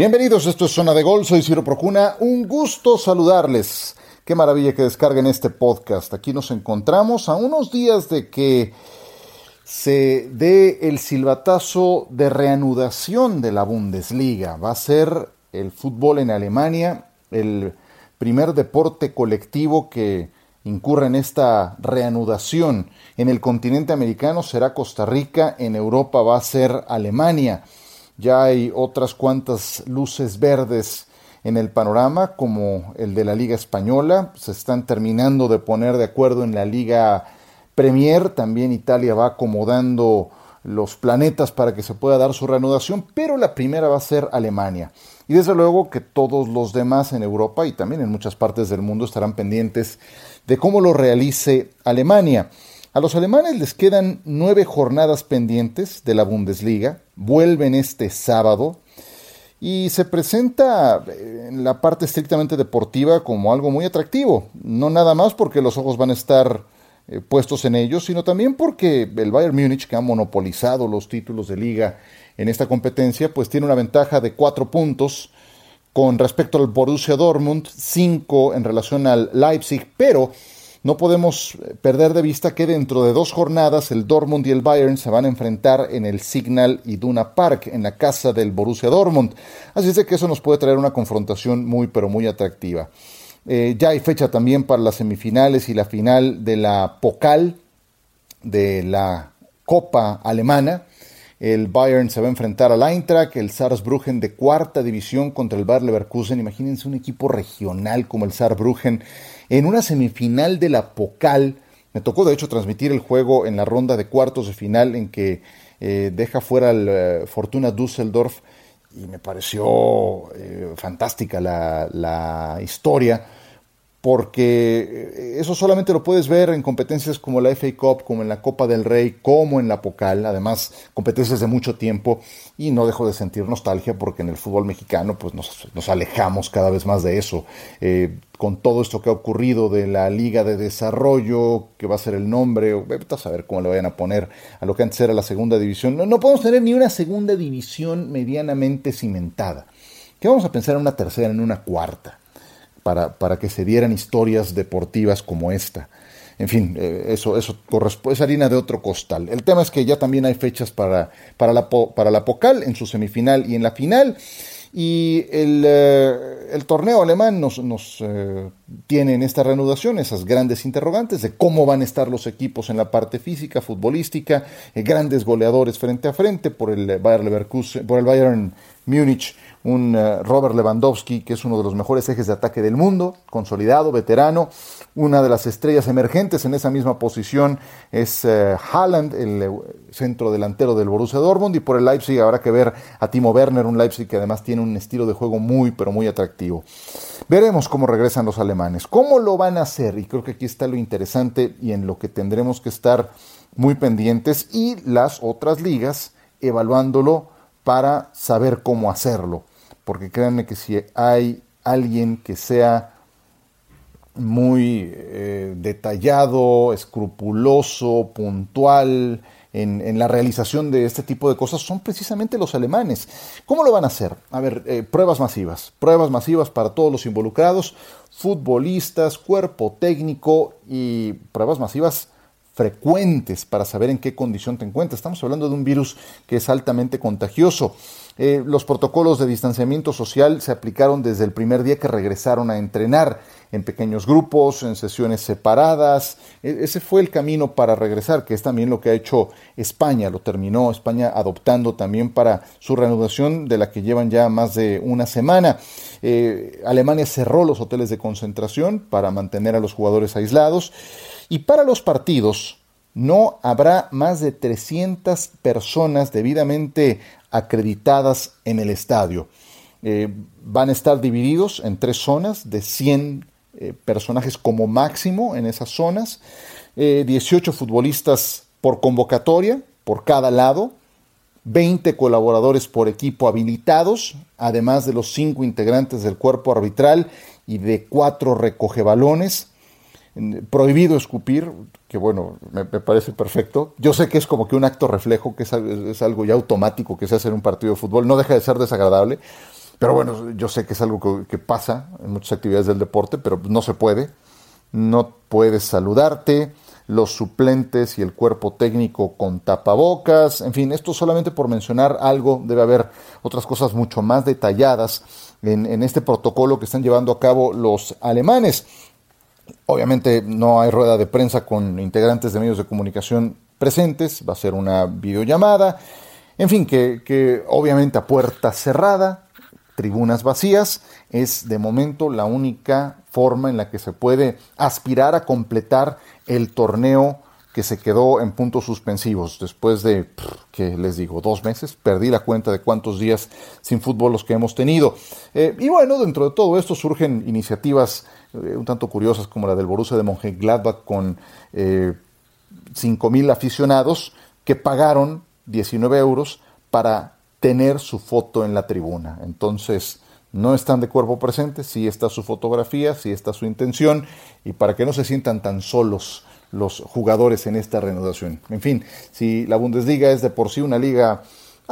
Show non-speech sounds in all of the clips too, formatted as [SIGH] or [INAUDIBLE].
Bienvenidos, esto es Zona de Gol, soy Ciro Procuna, un gusto saludarles. Qué maravilla que descarguen este podcast. Aquí nos encontramos a unos días de que se dé el silbatazo de reanudación de la Bundesliga. Va a ser el fútbol en Alemania, el primer deporte colectivo que incurre en esta reanudación. En el continente americano será Costa Rica, en Europa va a ser Alemania. Ya hay otras cuantas luces verdes en el panorama, como el de la Liga Española. Se están terminando de poner de acuerdo en la Liga Premier. También Italia va acomodando los planetas para que se pueda dar su reanudación, pero la primera va a ser Alemania. Y desde luego que todos los demás en Europa y también en muchas partes del mundo estarán pendientes de cómo lo realice Alemania. A los alemanes les quedan nueve jornadas pendientes de la Bundesliga, vuelven este sábado y se presenta eh, en la parte estrictamente deportiva como algo muy atractivo, no nada más porque los ojos van a estar eh, puestos en ellos, sino también porque el Bayern Múnich, que ha monopolizado los títulos de liga en esta competencia, pues tiene una ventaja de cuatro puntos con respecto al Borussia Dortmund, cinco en relación al Leipzig, pero no podemos perder de vista que dentro de dos jornadas el Dortmund y el Bayern se van a enfrentar en el Signal Iduna Park, en la casa del Borussia Dortmund. Así es que eso nos puede traer una confrontación muy pero muy atractiva. Eh, ya hay fecha también para las semifinales y la final de la Pokal de la Copa Alemana. El Bayern se va a enfrentar al Eintracht, el Saarbrücken de cuarta división contra el Bayer Leverkusen. Imagínense un equipo regional como el Saarbrücken en una semifinal de la Pocal. Me tocó de hecho transmitir el juego en la ronda de cuartos de final en que eh, deja fuera al eh, Fortuna Düsseldorf y me pareció eh, fantástica la, la historia porque eh, eso solamente lo puedes ver en competencias como la FA Cup, como en la Copa del Rey, como en la Pocal, además competencias de mucho tiempo, y no dejo de sentir nostalgia porque en el fútbol mexicano pues nos, alejamos cada vez más de eso. Eh, con todo esto que ha ocurrido de la Liga de Desarrollo, que va a ser el nombre, o a saber cómo le vayan a poner a lo que antes era la segunda división, no, no podemos tener ni una segunda división medianamente cimentada. ¿Qué vamos a pensar en una tercera, en una cuarta? Para, para que se dieran historias deportivas como esta. En fin, eh, eso, eso corresponde, es harina de otro costal. El tema es que ya también hay fechas para, para, la, para la Pocal en su semifinal y en la final. Y el, eh, el torneo alemán nos, nos eh, tiene en esta reanudación esas grandes interrogantes de cómo van a estar los equipos en la parte física, futbolística, grandes goleadores frente a frente por el Bayern Leverkusen, por el Bayern Múnich un eh, Robert Lewandowski, que es uno de los mejores ejes de ataque del mundo, consolidado, veterano. Una de las estrellas emergentes en esa misma posición es uh, Haaland, el eh, centro delantero del Borussia Dortmund. Y por el Leipzig habrá que ver a Timo Werner, un Leipzig que además tiene un estilo de juego muy, pero muy atractivo. Veremos cómo regresan los alemanes. ¿Cómo lo van a hacer? Y creo que aquí está lo interesante y en lo que tendremos que estar muy pendientes. Y las otras ligas evaluándolo para saber cómo hacerlo porque créanme que si hay alguien que sea muy eh, detallado, escrupuloso, puntual en, la realización de este tipo de cosas, son precisamente los alemanes. ¿Cómo lo van a hacer? A ver, eh, pruebas masivas, pruebas masivas para todos los involucrados, futbolistas, cuerpo técnico y pruebas masivas frecuentes para saber en qué condición te encuentras. Estamos hablando de un virus que es altamente contagioso. Eh, los protocolos de distanciamiento social se aplicaron desde el primer día que regresaron a entrenar en pequeños grupos, en sesiones separadas. E, ese fue el camino para regresar, que es también lo que ha hecho España. Lo terminó España adoptando también para su reanudación, de la que llevan ya más de una semana. Eh, Alemania cerró los hoteles de concentración para mantener a los jugadores aislados. Y para los partidos, no habrá más de 300 personas debidamente acreditadas en el estadio. Eh, van a estar divididos en tres zonas de 100 eh, personajes como máximo en esas zonas, 18 eh, futbolistas por convocatoria, por cada lado, 20 colaboradores por equipo habilitados, además de los 5 integrantes del cuerpo arbitral y de 4 recogebalones prohibido escupir, que bueno, me, parece perfecto. Yo sé que es como que un acto reflejo, que es, algo ya automático que se hace en un partido de fútbol, no deja de ser desagradable, pero bueno, yo sé que es algo que, pasa en muchas actividades del deporte, pero no se puede. No puedes saludarte, los suplentes y el cuerpo técnico con tapabocas, en fin, esto solamente por mencionar algo, debe haber otras cosas mucho más detalladas en, en este protocolo que están llevando a cabo los alemanes. Obviamente no hay rueda de prensa con integrantes de medios de comunicación presentes, va a ser una videollamada, en fin, que, que obviamente a puerta cerrada, tribunas vacías, es de momento la única forma en la que se puede aspirar a completar el torneo que se quedó en puntos suspensivos después de, que les digo, dos meses. Perdí la cuenta de cuántos días sin fútbol los que hemos tenido. Eh, y bueno, dentro de todo esto surgen iniciativas eh, un tanto curiosas como la del Borussia de Mönchengladbach con eh, 5.000 aficionados que pagaron 19 euros para tener su foto en la tribuna. Entonces, no están de cuerpo presente, sí está su fotografía, sí está su intención, y para que no se sientan tan solos los jugadores en esta reanudación. En fin, si la Bundesliga es de por sí una liga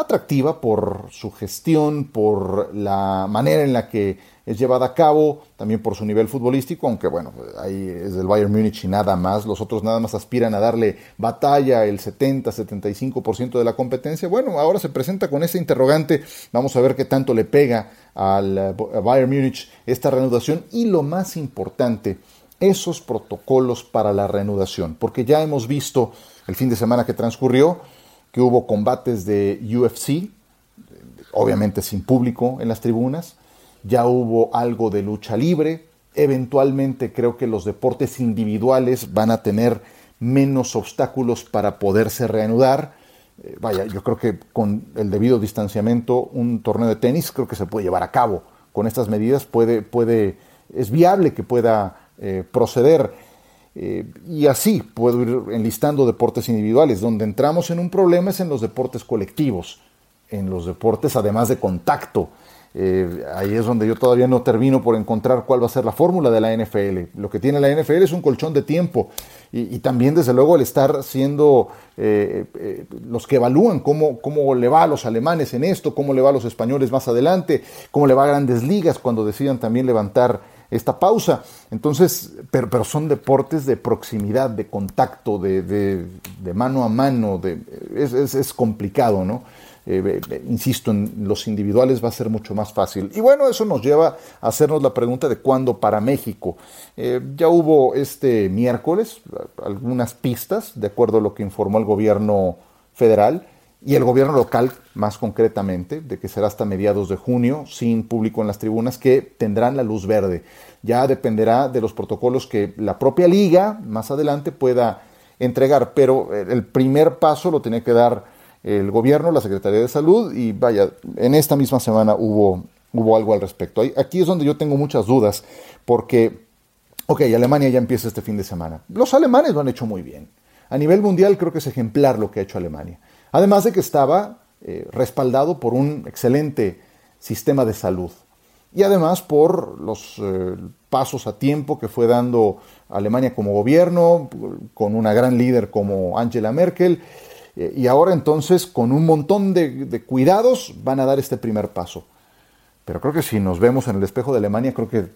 atractiva por su gestión, por la manera en la que es llevada a cabo, también por su nivel futbolístico, aunque bueno, ahí es el Bayern Múnich y nada más, los otros nada más aspiran a darle batalla el 70-75% de la competencia. Bueno, ahora se presenta con ese interrogante, vamos a ver qué tanto le pega al Bayern Múnich esta reanudación y lo más importante, esos protocolos para la reanudación, porque ya hemos visto el fin de semana que transcurrió que hubo combates de UFC, obviamente sin público en las tribunas, ya hubo algo de lucha libre, eventualmente creo que los deportes individuales van a tener menos obstáculos para poderse reanudar. Eh, vaya, yo creo que con el debido distanciamiento un torneo de tenis creo que se puede llevar a cabo. Con estas medidas puede, puede, es viable que pueda eh, proceder. Eh, y así puedo ir enlistando deportes individuales. Donde entramos en un problema es en los deportes colectivos, en los deportes además de contacto. Eh, ahí es donde yo todavía no termino por encontrar cuál va a ser la fórmula de la NFL. Lo que tiene la NFL es un colchón de tiempo y, también desde luego el estar siendo los que evalúan cómo, cómo le va a los alemanes en esto, cómo le va a los españoles más adelante, cómo le va a grandes ligas cuando decidan también levantar esta pausa. Entonces, pero, son deportes de proximidad, de contacto, de, de, mano a mano, de, es, es, complicado, ¿no? Eh, insisto, en los individuales va a ser mucho más fácil. Y bueno, eso nos lleva a hacernos la pregunta de cuándo para México. Eh, ya hubo este miércoles algunas pistas, de acuerdo a lo que informó el gobierno federal y el gobierno local, más concretamente, de que será hasta mediados de junio, sin público en las tribunas, que tendrán la luz verde. Ya dependerá de los protocolos que la propia liga más adelante pueda entregar, pero el primer paso lo tiene que dar el gobierno, la Secretaría de Salud, y vaya, en esta misma semana hubo, hubo algo al respecto. Aquí es donde yo tengo muchas dudas, porque, ok, Alemania ya empieza este fin de semana. Los alemanes lo han hecho muy bien. A nivel mundial creo que es ejemplar lo que ha hecho Alemania. Además de que estaba eh, respaldado por un excelente sistema de salud y además por los eh, pasos a tiempo que fue dando Alemania como gobierno, con una gran líder como Angela Merkel, eh, y ahora entonces con un montón de, cuidados van a dar este primer paso. Pero creo que si nos vemos en el espejo de Alemania, creo que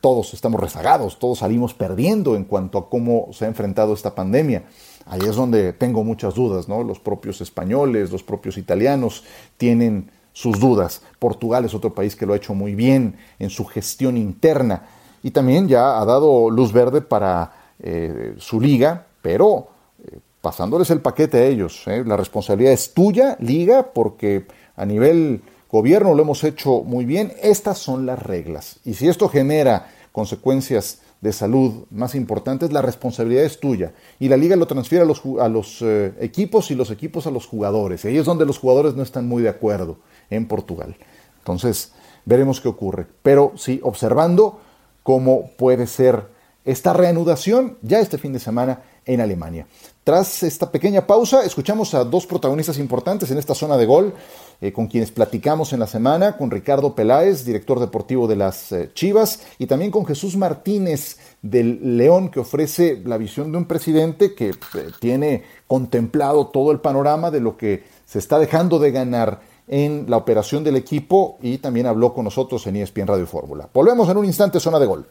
todos estamos rezagados, todos salimos perdiendo en cuanto a cómo se ha enfrentado esta pandemia. Ahí es donde tengo muchas dudas, ¿no? Los propios españoles, los propios italianos tienen sus dudas. Portugal es otro país que lo ha hecho muy bien en su gestión interna y también ya ha dado luz verde para eh, su liga, pero eh, pasándoles el paquete a ellos. ¿eh? La responsabilidad es tuya, liga, porque a nivel gobierno lo hemos hecho muy bien. Estas son las reglas. Y si esto genera consecuencias de salud más importantes, la responsabilidad es tuya. Y la liga lo transfiere a los, a los eh, equipos y los equipos a los jugadores. Y ahí es donde los jugadores no están muy de acuerdo en Portugal. Entonces, veremos qué ocurre. Pero sí, observando cómo puede ser esta reanudación ya este fin de semana en Alemania. Tras esta pequeña pausa, escuchamos a dos protagonistas importantes en esta zona de gol, eh, con quienes platicamos en la semana, con Ricardo Peláez, director deportivo de las eh, Chivas, y también con Jesús Martínez del León, que ofrece la visión de un presidente que eh, tiene contemplado todo el panorama de lo que se está dejando de ganar en la operación del equipo y también habló con nosotros en ESPN Radio Fórmula. Volvemos en un instante, zona de gol.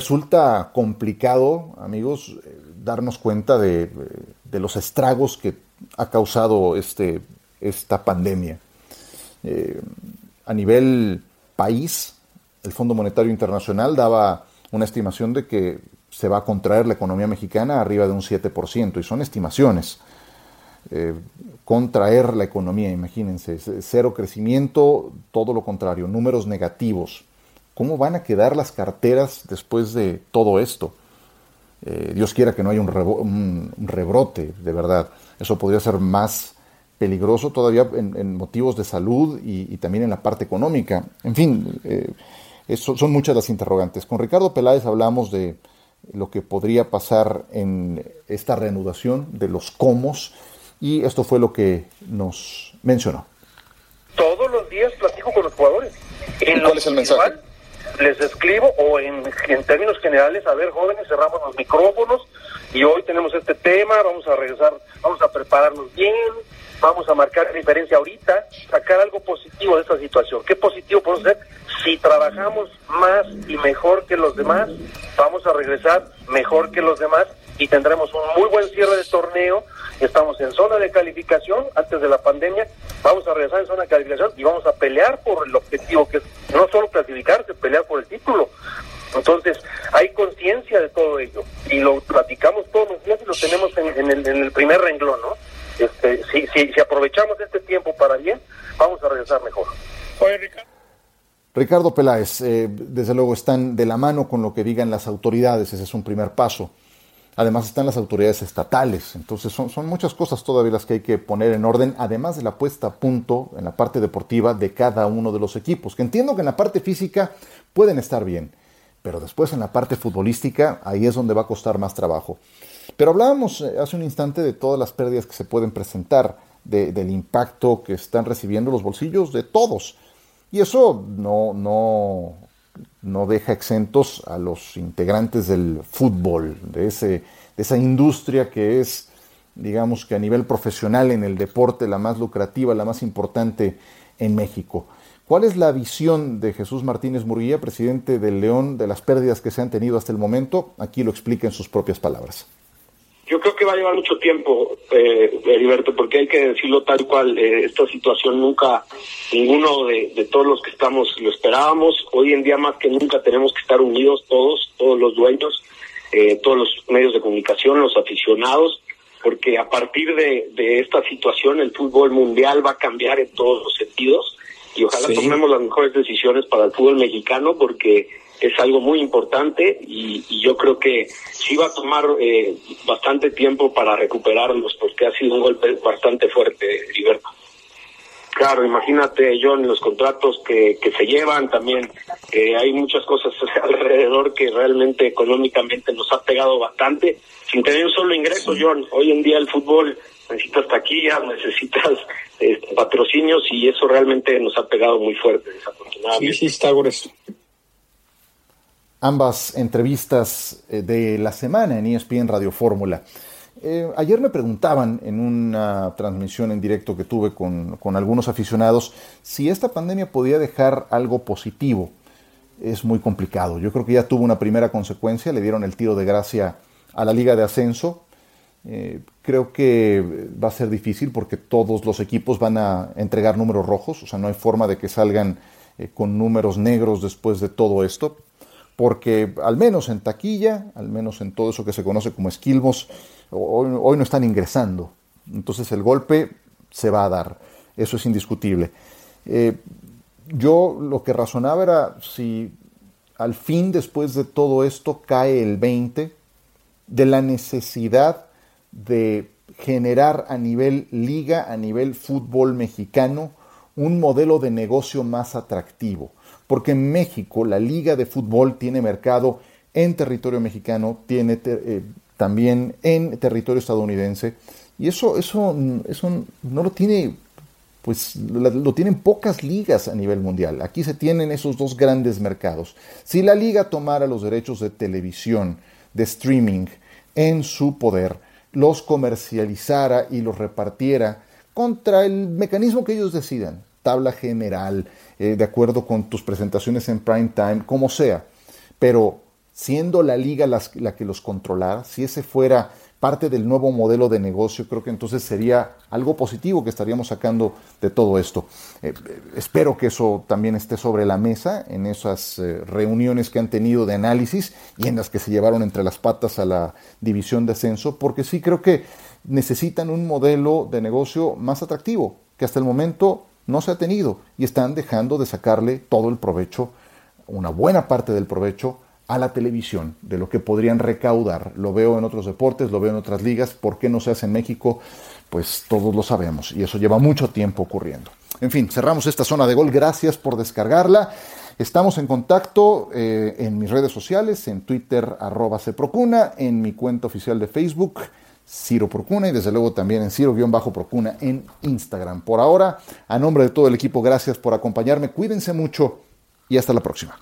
Resulta complicado, amigos, eh, darnos cuenta de, los estragos que ha causado este, esta pandemia. Eh, a nivel país, el Fondo Monetario Internacional daba una estimación de que se va a contraer la economía mexicana arriba de un 7%, y son estimaciones. Eh, contraer la economía, imagínense, cero crecimiento, todo lo contrario, números negativos. ¿Cómo van a quedar las carteras después de todo esto? Eh, Dios quiera que no haya un, rebrote, de verdad. Eso podría ser más peligroso todavía en, motivos de salud y, también en la parte económica. En fin, eh, son muchas las interrogantes. Con Ricardo Peláez hablamos de lo que podría pasar en esta reanudación de los comos y esto fue lo que nos mencionó. Todos los días platico con los jugadores. ¿Cuál es el mensaje? Les escribo o en, términos generales, a ver, jóvenes, cerramos los micrófonos y hoy tenemos este tema, vamos a regresar, vamos a prepararnos bien, vamos a marcar diferencia ahorita, sacar algo positivo de esta situación. ¿Qué positivo podemos hacer? Si trabajamos más y mejor que los demás, vamos a regresar mejor que los demás y tendremos un muy buen cierre de torneo. Estamos en zona de calificación antes de la pandemia, vamos a regresar en zona de calificación y vamos a pelear por el objetivo que es no solo clasificarse, pelear por el título. Entonces, hay conciencia de todo ello y lo platicamos todos los días y lo tenemos en, el, primer renglón, ¿no? Este, si, si, aprovechamos este tiempo para bien, vamos a regresar mejor. Oye, Ricardo. Ricardo Peláez, eh, desde luego están de la mano con lo que digan las autoridades, ese es un primer paso. Además están las autoridades estatales, entonces son, son muchas cosas todavía las que hay que poner en orden, además de la puesta a punto en la parte deportiva de cada uno de los equipos, que entiendo que en la parte física pueden estar bien, pero después en la parte futbolística ahí es donde va a costar más trabajo. Pero hablábamos eh, hace un instante de todas las pérdidas que se pueden presentar, del impacto que están recibiendo los bolsillos de todos. Y eso no, no, no deja exentos a los integrantes del fútbol, de, ese, de esa industria que es, digamos que a nivel profesional en el deporte, la más lucrativa, la más importante en México. ¿Cuál es la visión de Jesús Martínez Murguía, presidente del León, de las pérdidas que se han tenido hasta el momento? Aquí lo explica en sus propias palabras. Yo creo que va a llevar mucho tiempo, eh, Heriberto, porque hay que decirlo tal cual. Eh, esta situación nunca, ninguno de, todos los que estamos lo esperábamos. Hoy en día más que nunca tenemos que estar unidos todos, todos los dueños, eh, todos los medios de comunicación, los aficionados, porque a partir de, esta situación el fútbol mundial va a cambiar en todos los sentidos y ojalá tomemos las mejores decisiones para el fútbol mexicano porque es algo muy importante y, yo creo que sí va a tomar eh, bastante tiempo para recuperarlos porque ha sido un golpe bastante fuerte, Liberto. Claro, imagínate, John, los contratos que, que se llevan también, eh, hay muchas cosas [LAUGHS] alrededor que realmente económicamente nos ha pegado bastante, sin tener un solo ingreso, John. Hoy en día el fútbol necesitas taquillas, [LAUGHS] necesitas este, patrocinios y eso realmente nos ha pegado muy fuerte, desafortunadamente. Sí, sí, está grueso ambas entrevistas eh, de la semana en ESPN Radio Fórmula. Eh, ayer me preguntaban en una transmisión en directo que tuve con, algunos aficionados si esta pandemia podía dejar algo positivo. Es muy complicado. Yo creo que ya tuvo una primera consecuencia, le dieron el tiro de gracia a la liga de ascenso. Eh, creo que va a ser difícil porque todos los equipos van a entregar números rojos, o sea, no hay forma de que salgan con números negros después de todo esto porque al menos en taquilla, al menos en todo eso que se conoce como esquilmos, hoy, no están ingresando. Entonces el golpe se va a dar, eso es indiscutible. Eh, yo lo que razonaba era si al fin después de todo esto cae el 20 de la necesidad de generar a nivel liga, a nivel fútbol mexicano, un modelo de negocio más atractivo. Porque en México la liga de fútbol tiene mercado en territorio mexicano, tiene eh, también en territorio estadounidense, y eso, eso, eso no lo tiene, pues lo tienen pocas ligas a nivel mundial. Aquí se tienen esos dos grandes mercados. Si la liga tomara los derechos de televisión, de streaming, en su poder, los comercializara y los repartiera contra el mecanismo que ellos decidan, tabla general, eh, de acuerdo con tus presentaciones en prime time, como sea. Pero siendo la liga la que los controlara, si ese fuera parte del nuevo modelo de negocio, creo que entonces sería algo positivo que estaríamos sacando de todo esto. Eh, espero que eso también esté sobre la mesa en esas eh, reuniones que han tenido de análisis y en las que se llevaron entre las patas a la división de ascenso, porque sí creo que necesitan un modelo de negocio más atractivo, que hasta el momento no se ha tenido y están dejando de sacarle todo el provecho, una buena parte del provecho a la televisión, de lo que podrían recaudar. Lo veo en otros deportes, lo veo en otras ligas. ¿Por qué no se hace en México? Pues todos lo sabemos y eso lleva mucho tiempo ocurriendo. En fin, cerramos esta zona de gol. Gracias por descargarla. Estamos en contacto eh, en mis redes sociales, en Twitter arroba en mi cuenta oficial de Facebook Ciro Procuna y desde luego también en Ciro-Procuna en Instagram. Por ahora, a nombre de todo el equipo, gracias por acompañarme. Cuídense mucho y hasta la próxima.